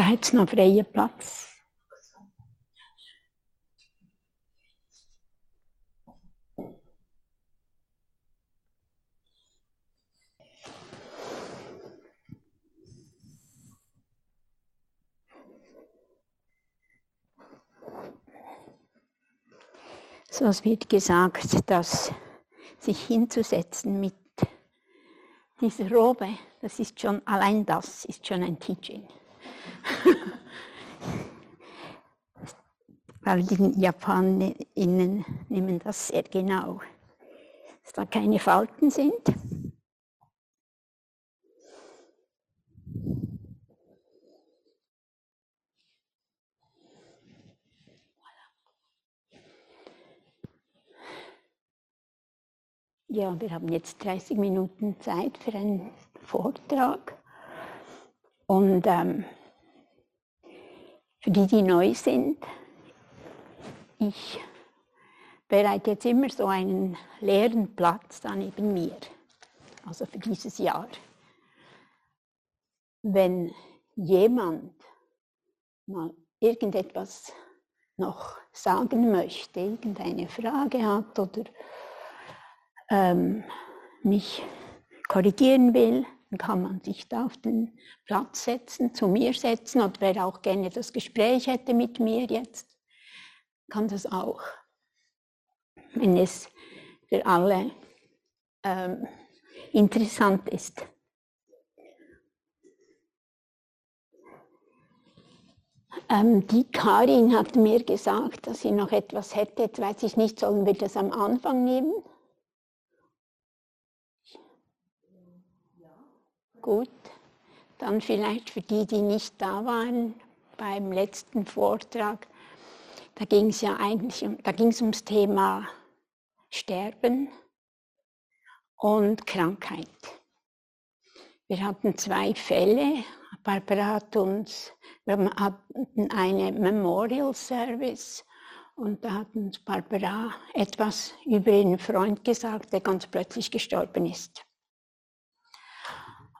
Da hat es noch freien Platz. So, es wird gesagt, dass sich hinzusetzen mit dieser Robe, das ist schon, allein das ist schon ein Teaching. Weil die Japanerinnen nehmen das sehr genau, dass da keine Falten sind. Ja, wir haben jetzt 30 Minuten Zeit für einen Vortrag. Und ähm, für die, die neu sind, ich bereite jetzt immer so einen leeren Platz da neben mir, also für dieses Jahr. Wenn jemand mal irgendetwas noch sagen möchte, irgendeine Frage hat oder ähm, mich korrigieren will, dann kann man sich da auf den Platz setzen, zu mir setzen oder wer auch gerne das Gespräch hätte mit mir jetzt, kann das auch. Wenn es für alle ähm, interessant ist. Ähm, die Karin hat mir gesagt, dass sie noch etwas hätte. Jetzt weiß ich nicht, sollen wir das am Anfang nehmen? Gut, dann vielleicht für die, die nicht da waren beim letzten Vortrag, da ging es ja eigentlich da ging es ums Thema Sterben und Krankheit. Wir hatten zwei Fälle. Barbara hat uns, wir hatten eine Memorial Service und da hat uns Barbara etwas über ihren Freund gesagt, der ganz plötzlich gestorben ist.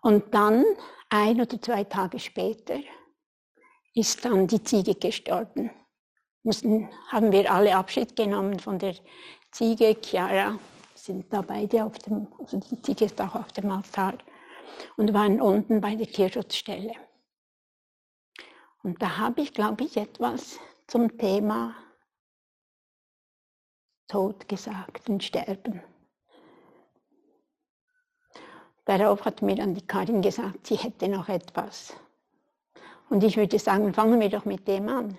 Und dann, ein oder zwei Tage später, ist dann die Ziege gestorben. Mussten, haben wir alle Abschied genommen von der Ziege. Chiara sind da beide auf dem, also die Ziege ist auch auf dem Altar und waren unten bei der Tierschutzstelle. Und da habe ich, glaube ich, etwas zum Thema Tod gesagt und Sterben. Darauf hat mir dann die Karin gesagt, sie hätte noch etwas. Und ich würde sagen, fangen wir doch mit dem an.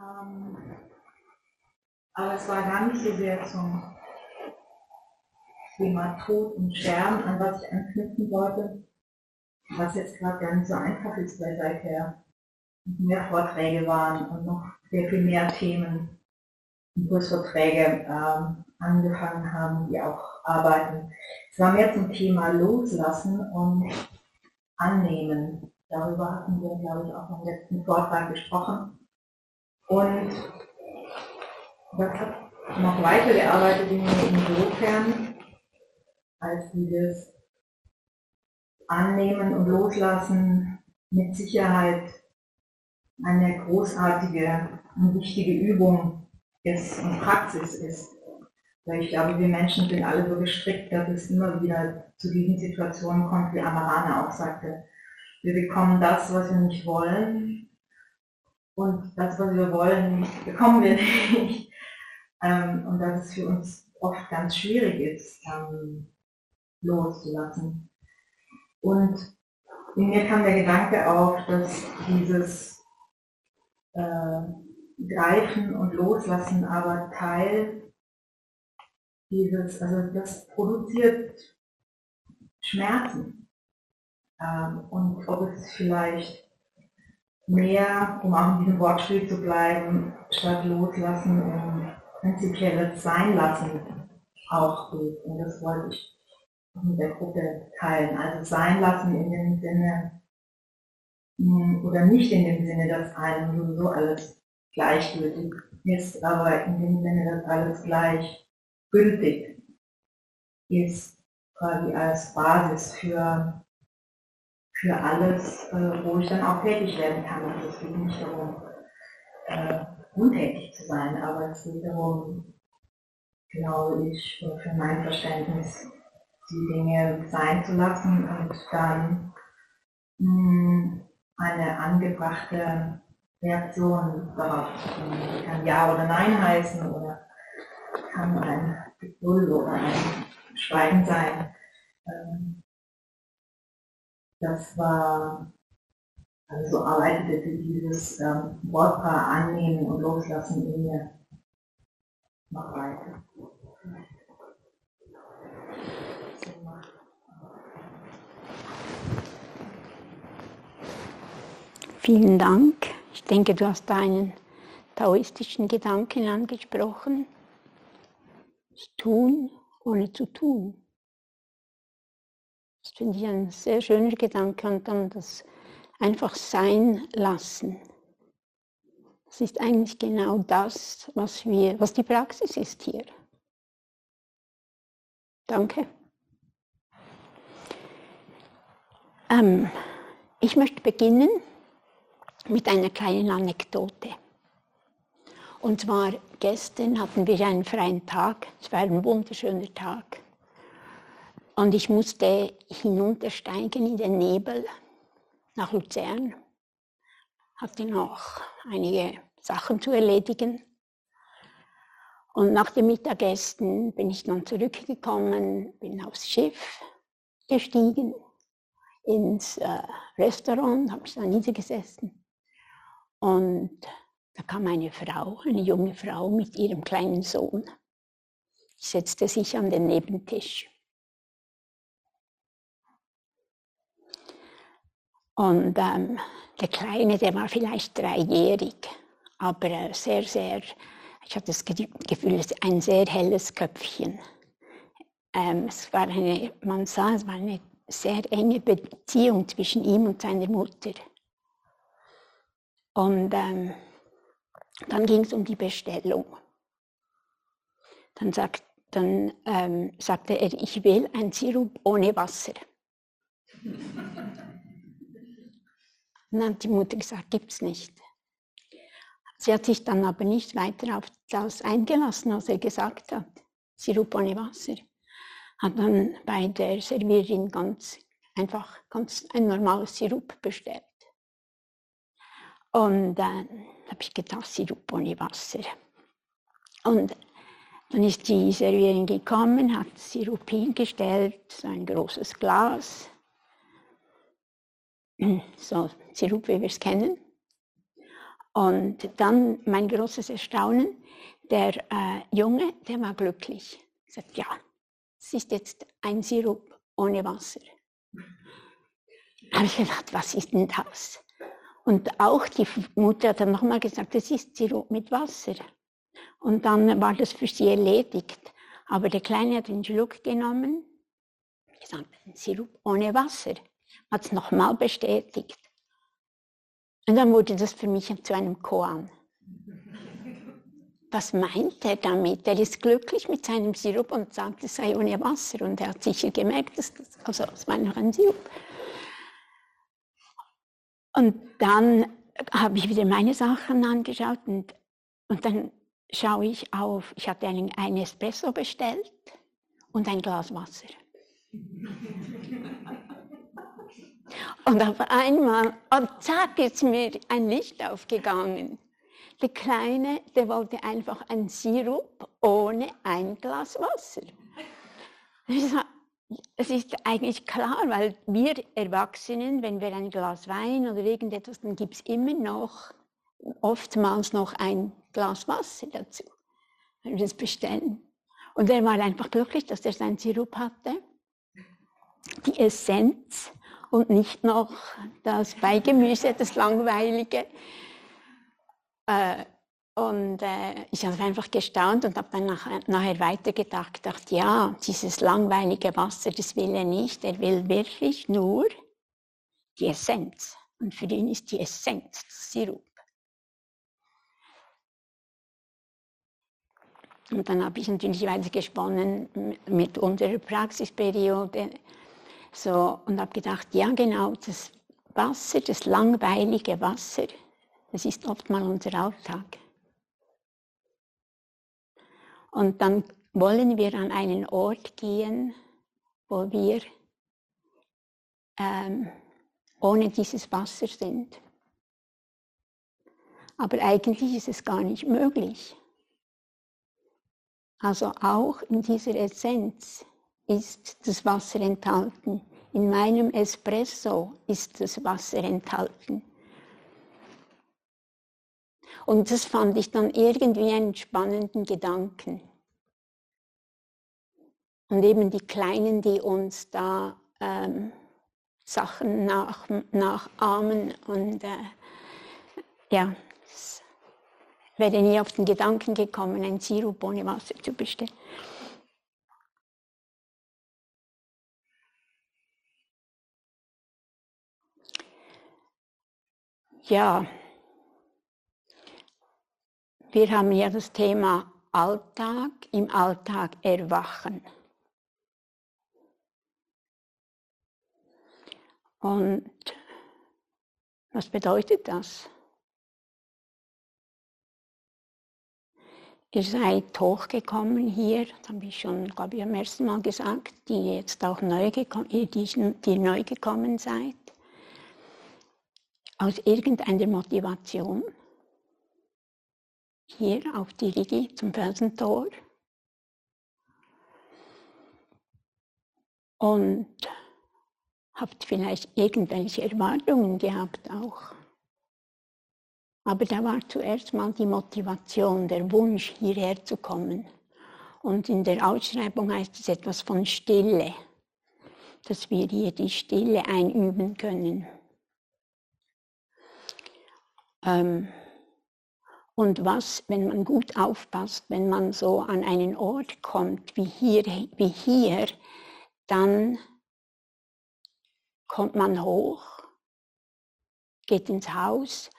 Ähm, aber es war gar nicht so sehr zum Thema Tod und Sterben, an was ich anknüpfen wollte, was jetzt gerade gar nicht so einfach ist, weil seither mehr Vorträge waren und noch sehr viel mehr Themen Impulsverträge ähm, angefangen haben, die auch arbeiten. Es war mehr zum Thema Loslassen und Annehmen. Darüber hatten wir, glaube ich, auch im letzten Vortrag gesprochen. Und das hat noch weitergearbeitet in mir insofern, als dieses Annehmen und Loslassen mit Sicherheit eine großartige und wichtige Übung ist und Praxis ist. Weil ich glaube, wir Menschen sind alle so gestrickt, dass es immer wieder zu diesen Situationen kommt, wie Amarana auch sagte. Wir bekommen das, was wir nicht wollen. Und das, was wir wollen, bekommen wir nicht. Ähm, und dass es für uns oft ganz schwierig ist, ähm, loszulassen. Und in mir kam der Gedanke auf, dass dieses äh, Greifen und Loslassen aber Teil dieses, also das produziert Schmerzen. Ähm, und ob es vielleicht mehr, um auch in diesem Wortspiel zu bleiben, statt loslassen um prinzipielles Sein lassen auch geht. Und das wollte ich mit der Gruppe teilen. Also sein lassen in dem Sinne, hm, oder nicht in dem Sinne, dass einem sowieso alles gleichgültig ist, aber in dem Sinne, dass alles gleichgültig ist. quasi als Basis für, für alles, äh, wo ich dann auch tätig werden kann. Also es geht nicht darum, äh, untätig zu sein, aber es geht darum, glaube ich, für mein Verständnis, die Dinge sein zu lassen und dann mh, hm, eine angebrachte Reaktion darauf kann Ja oder Nein heißen oder kann ein Geduld oder ein Schweigen sein. Ähm, das war, also so arbeitete dieses ähm, Wortpaar annehmen und loslassen in mir noch weiter. Vielen Dank. Ich denke, du hast einen taoistischen Gedanken angesprochen. Das Tun ohne zu tun. Das finde ich ein sehr schöner Gedanke und dann das einfach sein lassen. Das ist eigentlich genau das, was, wir, was die Praxis ist hier. Danke. Ähm, ich möchte beginnen mit einer kleinen Anekdote. Und zwar gestern hatten wir einen freien Tag. Es war ein wunderschöner Tag. Und ich musste hinuntersteigen in den Nebel nach Luzern. Hatte noch einige Sachen zu erledigen. Und nach dem Mittagessen bin ich dann zurückgekommen, bin aufs Schiff gestiegen, ins äh, Restaurant, habe mich da niedergesessen und da kam eine Frau, eine junge Frau mit ihrem kleinen Sohn. Setzte sich an den Nebentisch. Und ähm, der Kleine, der war vielleicht dreijährig, aber sehr, sehr, ich hatte das Gefühl, ein sehr helles Köpfchen. Ähm, es war eine, man sah, es war eine sehr enge Beziehung zwischen ihm und seiner Mutter. Und ähm, dann ging es um die Bestellung. Dann, sagt, dann ähm, sagte er, ich will ein Sirup ohne Wasser. dann hat die Mutter gesagt, gibt's nicht. Sie hat sich dann aber nicht weiter auf das eingelassen, was er gesagt hat. Sirup ohne Wasser. Hat dann bei der Servierin ganz einfach ganz ein normales Sirup bestellt. Und dann habe ich gedacht, Sirup ohne Wasser. Und dann ist die Servierin gekommen, hat Sirup hingestellt, so ein großes Glas. So Sirup, wie wir es kennen. Und dann mein großes Erstaunen, der äh, Junge, der war glücklich. Er sagt, ja, es ist jetzt ein Sirup ohne Wasser. Da habe ich gedacht, was ist denn das? Und auch die Mutter hat dann nochmal gesagt, das ist Sirup mit Wasser. Und dann war das für sie erledigt. Aber der Kleine hat den Schluck genommen, gesagt, Sirup ohne Wasser. Hat es nochmal bestätigt. Und dann wurde das für mich zu einem Koan. Was meint er damit? Er ist glücklich mit seinem Sirup und sagt, es sei ohne Wasser. Und er hat sicher gemerkt, dass das, also es war noch ein Sirup. Und dann habe ich wieder meine Sachen angeschaut und, und dann schaue ich auf, ich hatte einen, einen Espresso bestellt und ein Glas Wasser. Und auf einmal, und zack, ist mir ein Licht aufgegangen. Der Kleine, der wollte einfach ein Sirup ohne ein Glas Wasser. Ich sage, es ist eigentlich klar, weil wir Erwachsenen, wenn wir ein Glas Wein oder irgendetwas, dann gibt es immer noch, oftmals noch ein Glas Wasser dazu, wenn wir das bestellen. Und er war einfach glücklich, dass er seinen Sirup hatte, die Essenz und nicht noch das Beigemüse, das Langweilige. Äh, und äh, ich habe einfach gestaunt und habe dann nachher, nachher weitergedacht, gedacht, ja, dieses langweilige Wasser, das will er nicht. Er will wirklich nur die Essenz. Und für ihn ist die Essenz Sirup. Und dann habe ich natürlich weiter gesponnen mit unserer Praxisperiode. So, und habe gedacht, ja genau, das Wasser, das langweilige Wasser, das ist oft mal unser Alltag. Und dann wollen wir an einen Ort gehen, wo wir ähm, ohne dieses Wasser sind. Aber eigentlich ist es gar nicht möglich. Also auch in dieser Essenz ist das Wasser enthalten. In meinem Espresso ist das Wasser enthalten. Und das fand ich dann irgendwie einen spannenden Gedanken. Und eben die Kleinen, die uns da ähm, Sachen nach, nachahmen und äh, ja, es wäre nie auf den Gedanken gekommen, ein Sirup ohne Wasser zu bestellen. Ja, wir haben ja das Thema Alltag, im Alltag erwachen. Und was bedeutet das? Ihr seid hochgekommen hier, das habe ich schon, glaube ich, am ersten Mal gesagt, die jetzt auch neu gekommen, die, die neu gekommen seid, aus irgendeiner Motivation hier auf die Rigi zum Felsentor. Und habt vielleicht irgendwelche Erwartungen gehabt auch. Aber da war zuerst mal die Motivation, der Wunsch, hierher zu kommen. Und in der Ausschreibung heißt es etwas von Stille, dass wir hier die Stille einüben können. Ähm, und was, wenn man gut aufpasst, wenn man so an einen Ort kommt wie hier, wie hier dann kommt man hoch, geht ins Haus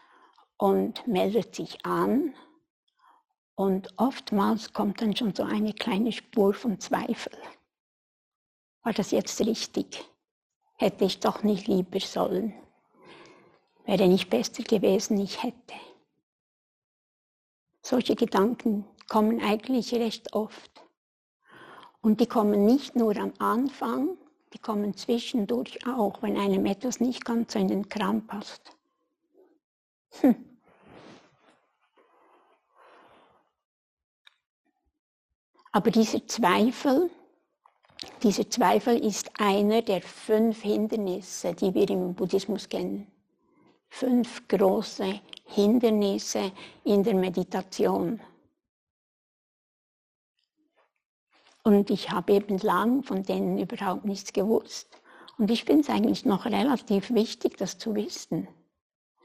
und meldet sich an. Und oftmals kommt dann schon so eine kleine Spur von Zweifel. War das jetzt richtig? Hätte ich doch nicht lieber sollen. Wäre nicht besser gewesen, ich hätte. Solche Gedanken kommen eigentlich recht oft. Und die kommen nicht nur am Anfang, die kommen zwischendurch auch, wenn einem etwas nicht ganz in den Kram passt. Hm. Aber dieser Zweifel, dieser Zweifel ist einer der fünf Hindernisse, die wir im Buddhismus kennen fünf große Hindernisse in der Meditation. Und ich habe eben lang von denen überhaupt nichts gewusst. Und ich finde es eigentlich noch relativ wichtig, das zu wissen.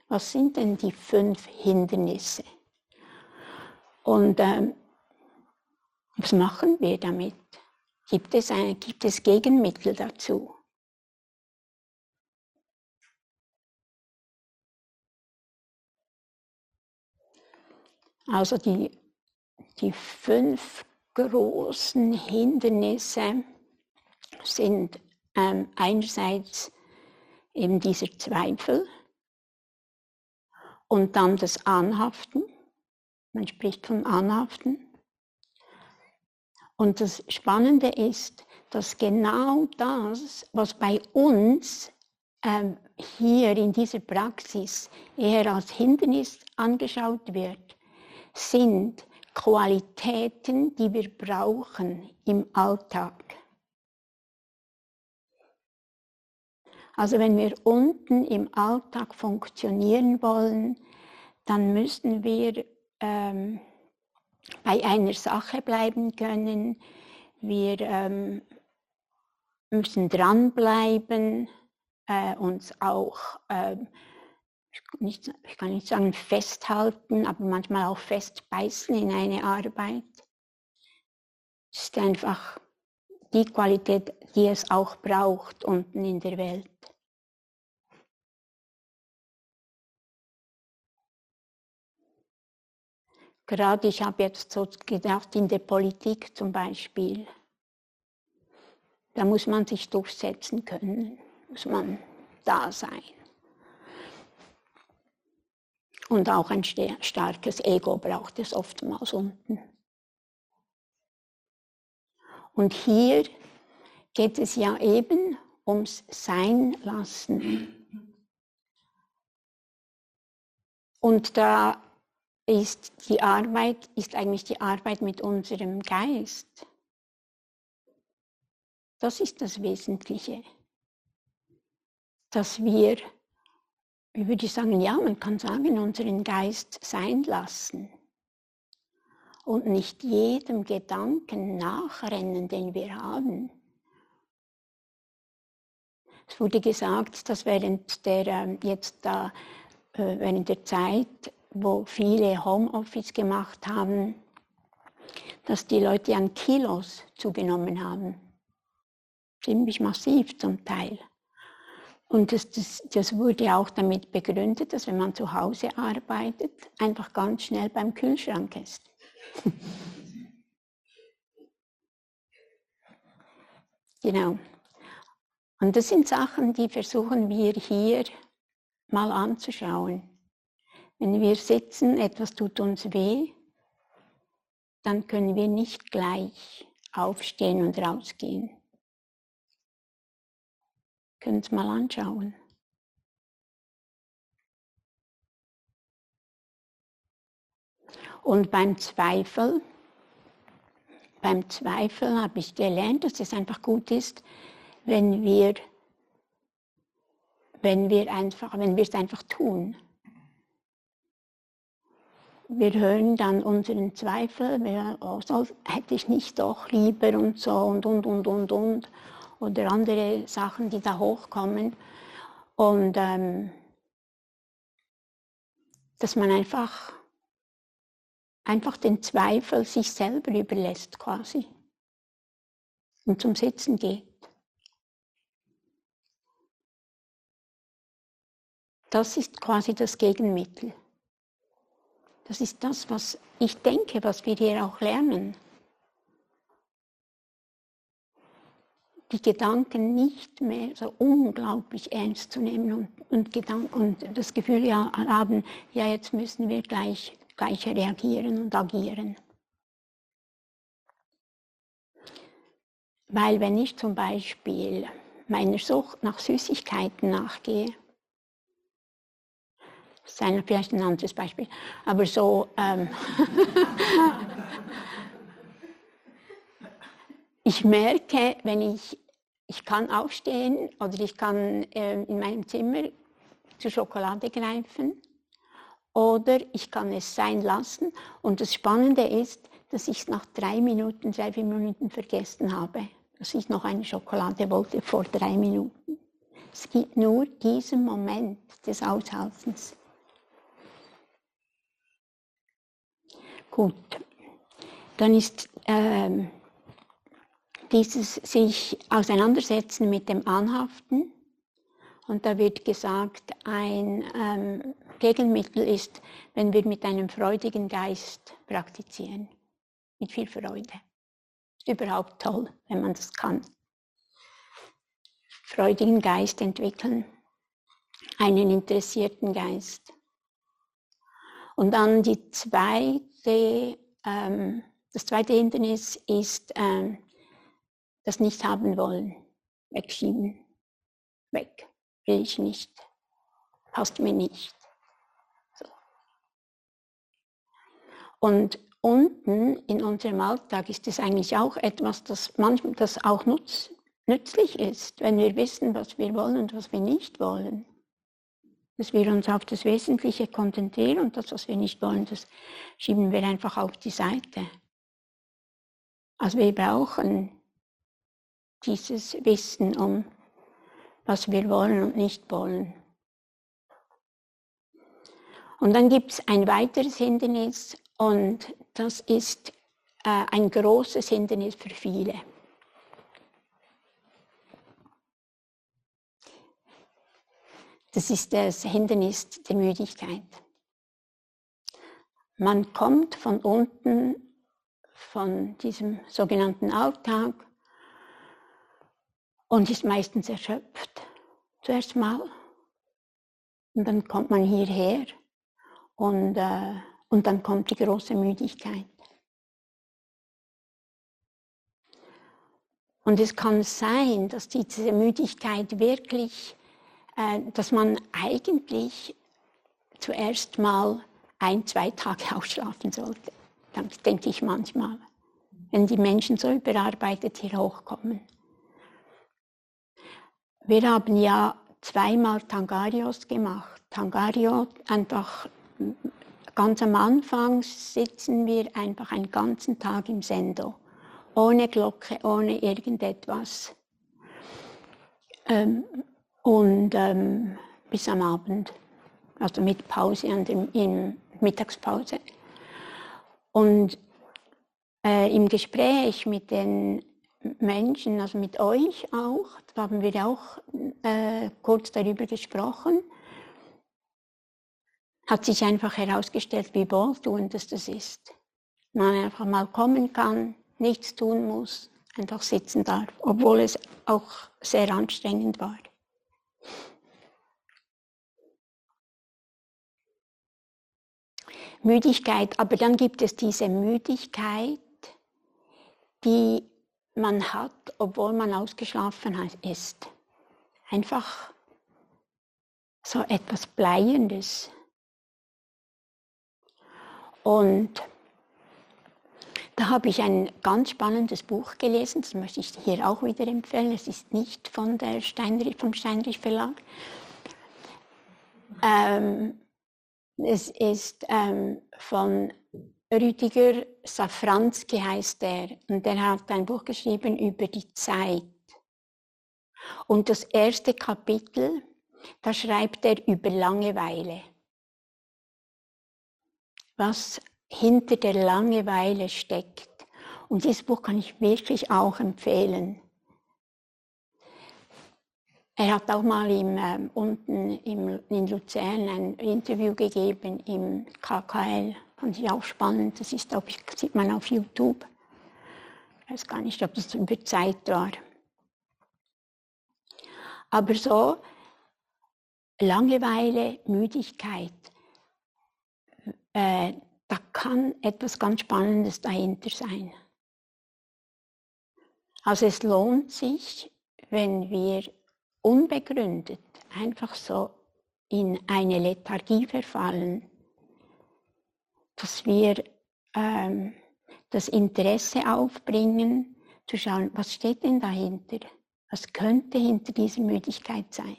Was sind denn die fünf Hindernisse? Und ähm, was machen wir damit? Gibt es, eine, gibt es Gegenmittel dazu? Also die, die fünf großen Hindernisse sind ähm, einerseits eben dieser Zweifel und dann das Anhaften. Man spricht von Anhaften. Und das Spannende ist, dass genau das, was bei uns ähm, hier in dieser Praxis eher als Hindernis angeschaut wird, sind Qualitäten, die wir brauchen im Alltag. Also wenn wir unten im Alltag funktionieren wollen, dann müssen wir ähm, bei einer Sache bleiben können. Wir ähm, müssen dranbleiben, äh, uns auch äh, nicht, ich kann nicht sagen festhalten, aber manchmal auch festbeißen in eine Arbeit. Es ist einfach die Qualität, die es auch braucht unten in der Welt. Gerade ich habe jetzt so gedacht, in der Politik zum Beispiel, da muss man sich durchsetzen können, muss man da sein. Und auch ein starkes Ego braucht es oftmals unten. Und hier geht es ja eben ums Sein lassen. Und da ist die Arbeit, ist eigentlich die Arbeit mit unserem Geist. Das ist das Wesentliche. Dass wir, würde ich sagen, ja, man kann sagen, unseren Geist sein lassen und nicht jedem Gedanken nachrennen, den wir haben. Es wurde gesagt, dass während der ähm, jetzt da äh, während der Zeit, wo viele Homeoffice gemacht haben, dass die Leute an Kilos zugenommen haben. Ziemlich massiv zum Teil. Und das, das, das, wurde auch damit begründet, dass wenn man zu Hause arbeitet, einfach ganz schnell beim Kühlschrank ist. genau. Und das sind Sachen, die versuchen wir hier mal anzuschauen. Wenn wir sitzen, etwas tut uns weh, dann können wir nicht gleich aufstehen und rausgehen. Können es mal anschauen. Und beim Zweifel, beim Zweifel habe ich gelernt, dass es einfach gut ist, wenn wir, wenn wir einfach, wenn wir es einfach tun. Wir hören dann unseren Zweifel, wir, oh, so, hätte ich nicht doch lieber und so und und und und und oder andere Sachen, die da hochkommen. Und ähm, dass man einfach einfach den Zweifel sich selber überlässt quasi und zum Sitzen geht. Das ist quasi das Gegenmittel. Das ist das, was ich denke, was wir hier auch lernen. Die Gedanken nicht mehr so unglaublich ernst zu nehmen und, und, Gedanken, und das Gefühl ja, haben, ja, jetzt müssen wir gleich gleich reagieren und agieren. Weil wenn ich zum Beispiel meiner Sucht nach Süßigkeiten nachgehe, das ist vielleicht ein anderes Beispiel, aber so, ähm, ich merke, wenn ich, ich kann aufstehen oder ich kann äh, in meinem Zimmer zur Schokolade greifen oder ich kann es sein lassen. Und das Spannende ist, dass ich es nach drei Minuten, drei, vier Minuten vergessen habe, dass ich noch eine Schokolade wollte vor drei Minuten. Es gibt nur diesen Moment des Aushaltens. Gut, dann ist ähm, dieses sich auseinandersetzen mit dem Anhaften. Und da wird gesagt, ein ähm, Gegenmittel ist, wenn wir mit einem freudigen Geist praktizieren. Mit viel Freude. Ist überhaupt toll, wenn man das kann. Freudigen Geist entwickeln. Einen interessierten Geist. Und dann die zweite, ähm, das zweite Hindernis ist ähm, das Nicht haben wollen. Wegschieben. Weg. Will ich nicht. Passt mir nicht. Und unten in unserem Alltag ist es eigentlich auch etwas, das manchmal das auch nutz, nützlich ist, wenn wir wissen, was wir wollen und was wir nicht wollen. Dass wir uns auf das Wesentliche konzentrieren und das, was wir nicht wollen, das schieben wir einfach auf die Seite. Also wir brauchen dieses Wissen um, was wir wollen und nicht wollen. Und dann gibt es ein weiteres Hindernis, und das ist äh, ein großes Hindernis für viele. Das ist das Hindernis der Müdigkeit. man kommt von unten, von diesem sogenannten Alltag und ist meistens erschöpft. Zuerst mal. Und dann kommt man hierher und, äh, und dann kommt die große Müdigkeit. Und es kann sein, dass diese Müdigkeit wirklich, äh, dass man eigentlich zuerst mal ein, zwei Tage ausschlafen sollte. Das denke ich manchmal, wenn die Menschen so überarbeitet hier hochkommen. Wir haben ja zweimal Tangarios gemacht. Tangario einfach ganz am Anfang sitzen wir einfach einen ganzen Tag im Sendo ohne Glocke, ohne irgendetwas. Ähm, und ähm, bis am Abend, also mit Pause an dem, in Mittagspause. Und äh, im Gespräch mit den Menschen, also mit euch auch, da haben wir auch äh, kurz darüber gesprochen, hat sich einfach herausgestellt, wie wohltuend das ist. Man einfach mal kommen kann, nichts tun muss, einfach sitzen darf, obwohl es auch sehr anstrengend war. Müdigkeit, aber dann gibt es diese Müdigkeit, die man hat, obwohl man ausgeschlafen ist. Einfach so etwas Bleiendes. Und da habe ich ein ganz spannendes Buch gelesen, das möchte ich hier auch wieder empfehlen. Es ist nicht von der Steinrich, vom Steinrich Verlag. Ähm, es ist ähm, von Rüdiger Safranski heißt er und der hat ein Buch geschrieben über die Zeit. Und das erste Kapitel, da schreibt er über Langeweile. Was hinter der Langeweile steckt. Und dieses Buch kann ich wirklich auch empfehlen. Er hat auch mal im, äh, unten im, in Luzern ein Interview gegeben im KKL. Fand ich auch spannend. Das ist, ich, sieht man auf YouTube. Ich weiß gar nicht, ob das über Zeit war. Aber so Langeweile, Müdigkeit, äh, da kann etwas ganz Spannendes dahinter sein. Also es lohnt sich, wenn wir unbegründet einfach so in eine Lethargie verfallen, dass wir ähm, das Interesse aufbringen, zu schauen, was steht denn dahinter? Was könnte hinter dieser Müdigkeit sein?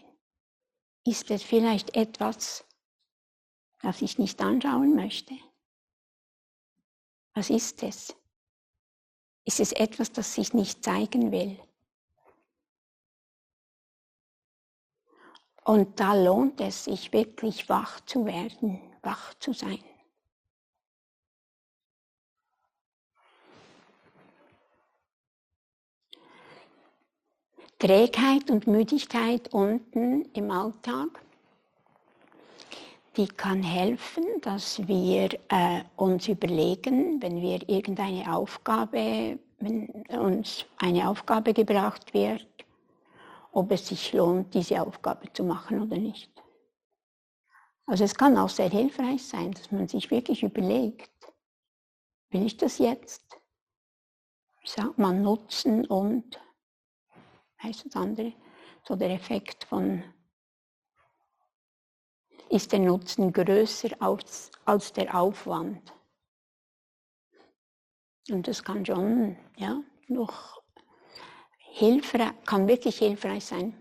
Ist es vielleicht etwas, das ich nicht anschauen möchte? Was ist es? Ist es etwas, das sich nicht zeigen will? Und da lohnt es sich wirklich wach zu werden, wach zu sein. Trägheit und Müdigkeit unten im Alltag die kann helfen, dass wir äh, uns überlegen, wenn wir irgendeine Aufgabe, wenn uns eine Aufgabe gebracht wird, ob es sich lohnt, diese Aufgabe zu machen oder nicht. Also es kann auch sehr hilfreich sein, dass man sich wirklich überlegt, will ich das jetzt? Sagt man, nutzen und, heißt das andere, so der Effekt von ist der Nutzen größer als, als der Aufwand. Und das kann schon, ja, noch hilfreich, kann wirklich hilfreich sein.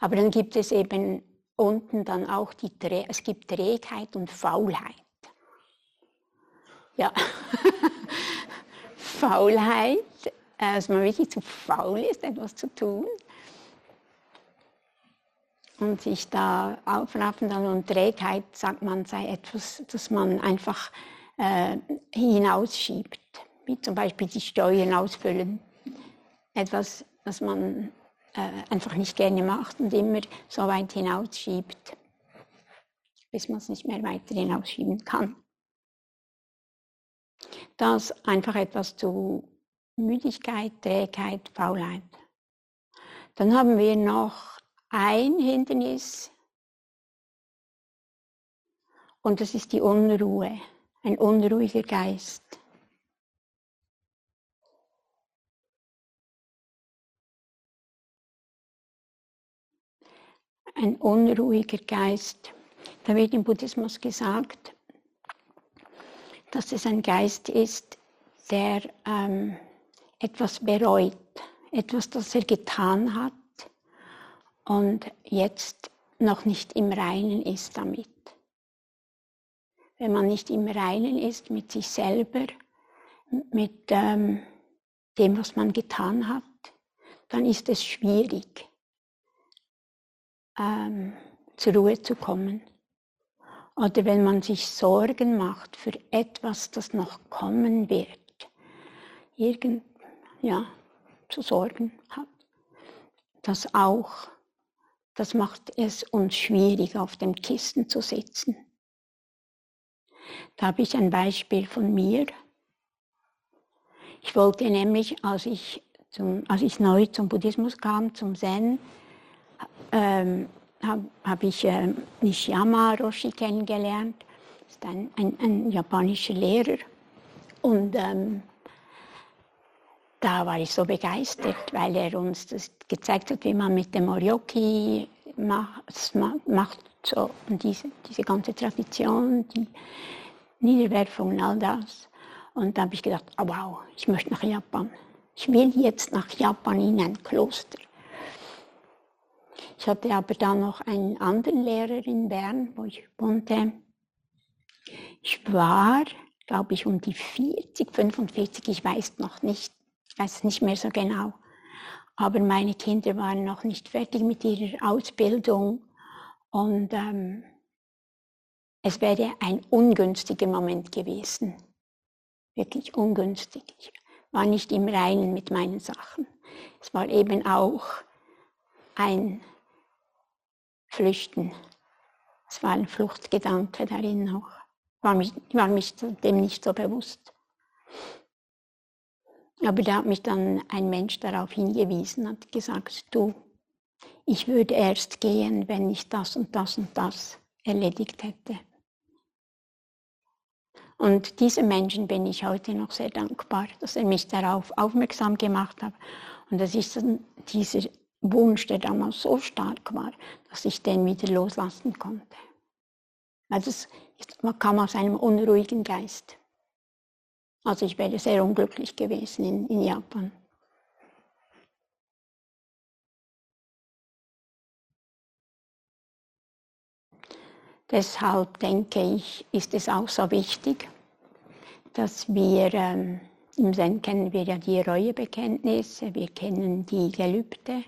Aber dann gibt es eben unten dann auch die, es gibt Trägheit und Faulheit. Ja, Faulheit äh, dass man wirklich zu faul ist, etwas zu tun. Und sich da aufraffen dann und Trägheit, sagt man, sei etwas, das man einfach äh, hinausschiebt. Wie zum Beispiel die Steuern ausfüllen. Etwas, das man äh, einfach nicht gerne macht und immer so weit hinausschiebt, bis man es nicht mehr weiter hinausschieben kann. Das einfach etwas zu Müdigkeit, Trägheit, Faulheit. Dann haben wir noch ein Hindernis und das ist die Unruhe, ein unruhiger Geist. Ein unruhiger Geist. Da wird im Buddhismus gesagt, dass es ein Geist ist, der ähm, etwas bereut, etwas, das er getan hat und jetzt noch nicht im Reinen ist damit. Wenn man nicht im Reinen ist mit sich selber, mit ähm, dem, was man getan hat, dann ist es schwierig, ähm, zur Ruhe zu kommen. Oder wenn man sich Sorgen macht für etwas, das noch kommen wird, irgend, ja, zu sorgen hat, das auch das macht es uns schwierig, auf dem Kissen zu sitzen. Da habe ich ein Beispiel von mir. Ich wollte nämlich, als ich, zum, als ich neu zum Buddhismus kam, zum Zen, ähm, habe hab ich äh, Nishiyama Roshi kennengelernt. Ist ein, ein, ein japanischer Lehrer. Und ähm, da war ich so begeistert, weil er uns das gezeigt hat, wie man mit dem Oryoki macht, macht so, und diese, diese ganze Tradition, die Niederwerfung und all das. Und da habe ich gedacht, oh wow, ich möchte nach Japan. Ich will jetzt nach Japan in ein Kloster. Ich hatte aber dann noch einen anderen Lehrer in Bern, wo ich wohnte. Ich war, glaube ich, um die 40, 45, ich weiß noch nicht ich weiß nicht mehr so genau. Aber meine Kinder waren noch nicht fertig mit ihrer Ausbildung und ähm, es wäre ein ungünstiger Moment gewesen. Wirklich ungünstig. Ich war nicht im Reinen mit meinen Sachen. Es war eben auch ein Flüchten. Es war ein Fluchtgedanke darin noch. War mich, war mich dem nicht so bewusst. Aber da hat mich dann ein Mensch darauf hingewiesen, hat gesagt, du, ich würde erst gehen, wenn ich das und das und das erledigt hätte. Und diesem Menschen bin ich heute noch sehr dankbar, dass er mich darauf aufmerksam gemacht hat. Und das ist dieser Wunsch, der damals so stark war, dass ich den wieder loslassen konnte. Also es kam aus einem unruhigen Geist. Also ich wäre sehr unglücklich gewesen in, in Japan. Deshalb denke ich, ist es auch so wichtig, dass wir, ähm, im Zen kennen wir ja die Reuebekenntnisse, wir kennen die Gelübde,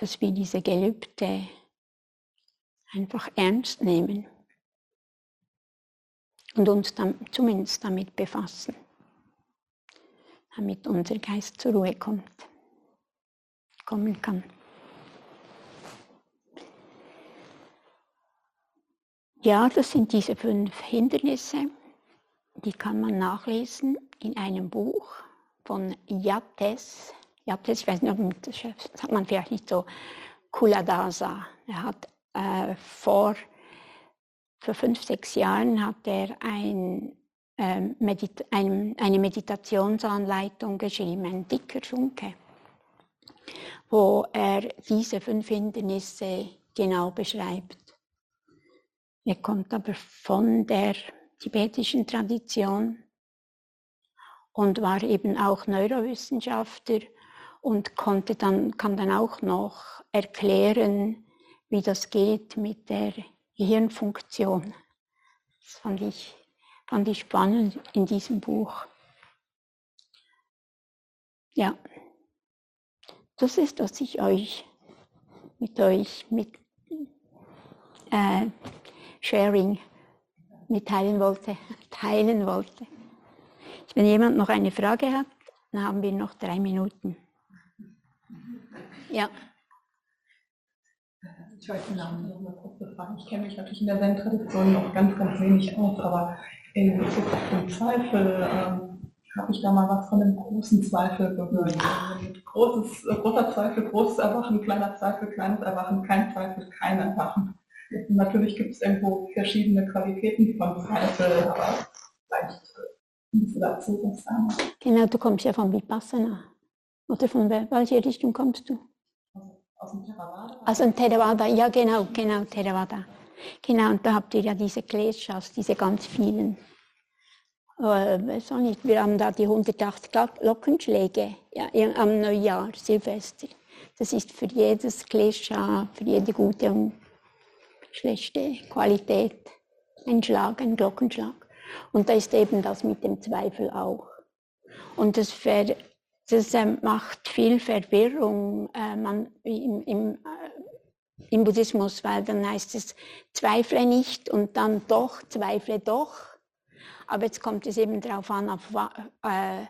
dass wir diese Gelübde einfach ernst nehmen und uns dann zumindest damit befassen, damit unser Geist zur Ruhe kommt, kommen kann. Ja, das sind diese fünf Hindernisse, die kann man nachlesen in einem Buch von Yates. Yates, ich weiß nicht, das sagt man vielleicht nicht so, Kuladasa. Er hat äh, vor vor fünf, sechs Jahren hat er ein, ähm, Medit ein, eine Meditationsanleitung geschrieben, ein dicker Schunke, wo er diese fünf Hindernisse genau beschreibt. Er kommt aber von der tibetischen Tradition und war eben auch Neurowissenschaftler und konnte dann, kann dann auch noch erklären, wie das geht mit der Gehirnfunktion. Das fand ich, fand ich spannend in diesem Buch. Ja, das ist, was ich euch mit euch mit äh, Sharing mitteilen wollte, teilen wollte. Wenn jemand noch eine Frage hat, dann haben wir noch drei Minuten. Ja. Ich weiß den Namen noch mal kurz befragen. Ich kenne mich natürlich in der Zen-Tradition noch ganz, ganz wenig aus, aber in Bezug auf den Zweifel ähm, habe ich da mal was von einem großen Zweifel gehört. Also großes, großer Zweifel, großes Erwachen, kleiner Zweifel, kleines Erwachen, kein Zweifel, kein Erwachen. Natürlich gibt es irgendwo verschiedene Qualitäten von Zweifel, aber vielleicht musst du dazu was sagen. Genau, du kommst ja von Vipassana. Oder von welcher Richtung kommst du? Aus dem? Also in Theravada, ja genau, genau, Theravada. Genau, und da habt ihr ja diese Kleshas, diese ganz vielen. Äh, nicht, wir haben da die 108 Glockenschläge ja, am Neujahr, Silvester. Das ist für jedes Klesha, für jede gute und schlechte Qualität ein Schlag, ein Glockenschlag. Und da ist eben das mit dem Zweifel auch. Und das, das äh, macht viel Verwirrung äh, man, im, im, äh, im Buddhismus, weil dann heißt es, zweifle nicht und dann doch, zweifle doch. Aber jetzt kommt es eben darauf an, auf, äh,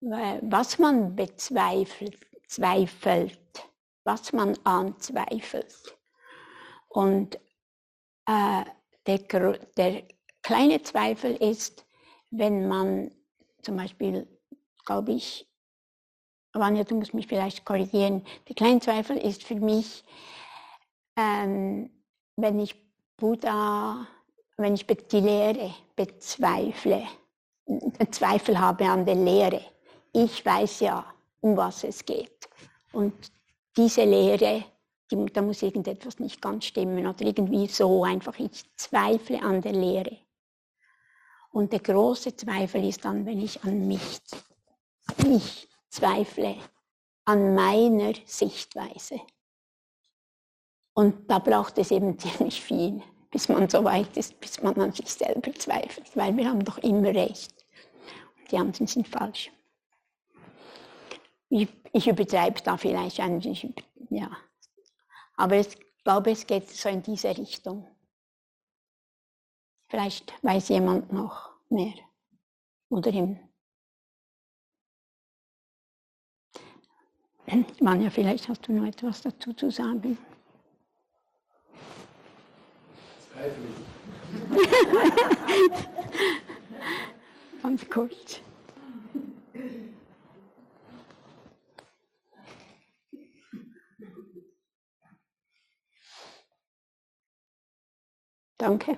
was man bezweifelt, zweifelt, was man anzweifelt. Und äh, der, der kleine Zweifel ist, wenn man zum Beispiel, glaube ich, Vanja, du musst mich vielleicht korrigieren, der kleine Zweifel ist für mich, ähm, wenn ich Buddha, wenn ich die Lehre bezweifle, Zweifel habe an der Lehre. Ich weiß ja, um was es geht. Und diese Lehre die, da muss irgendetwas nicht ganz stimmen oder irgendwie so einfach, ich zweifle an der Lehre. Und der große Zweifel ist dann, wenn ich an mich, mich zweifle, an meiner Sichtweise. Und da braucht es eben ziemlich viel, bis man so weit ist, bis man an sich selber zweifelt, weil wir haben doch immer recht. Und die anderen sind falsch. Ich, ich übertreibe da vielleicht ein, ja, aber ich glaube, es geht so in diese Richtung. Vielleicht weiß jemand noch mehr. Oder im Manja, vielleicht hast du noch etwas dazu zu sagen. Ganz kurz. Danke.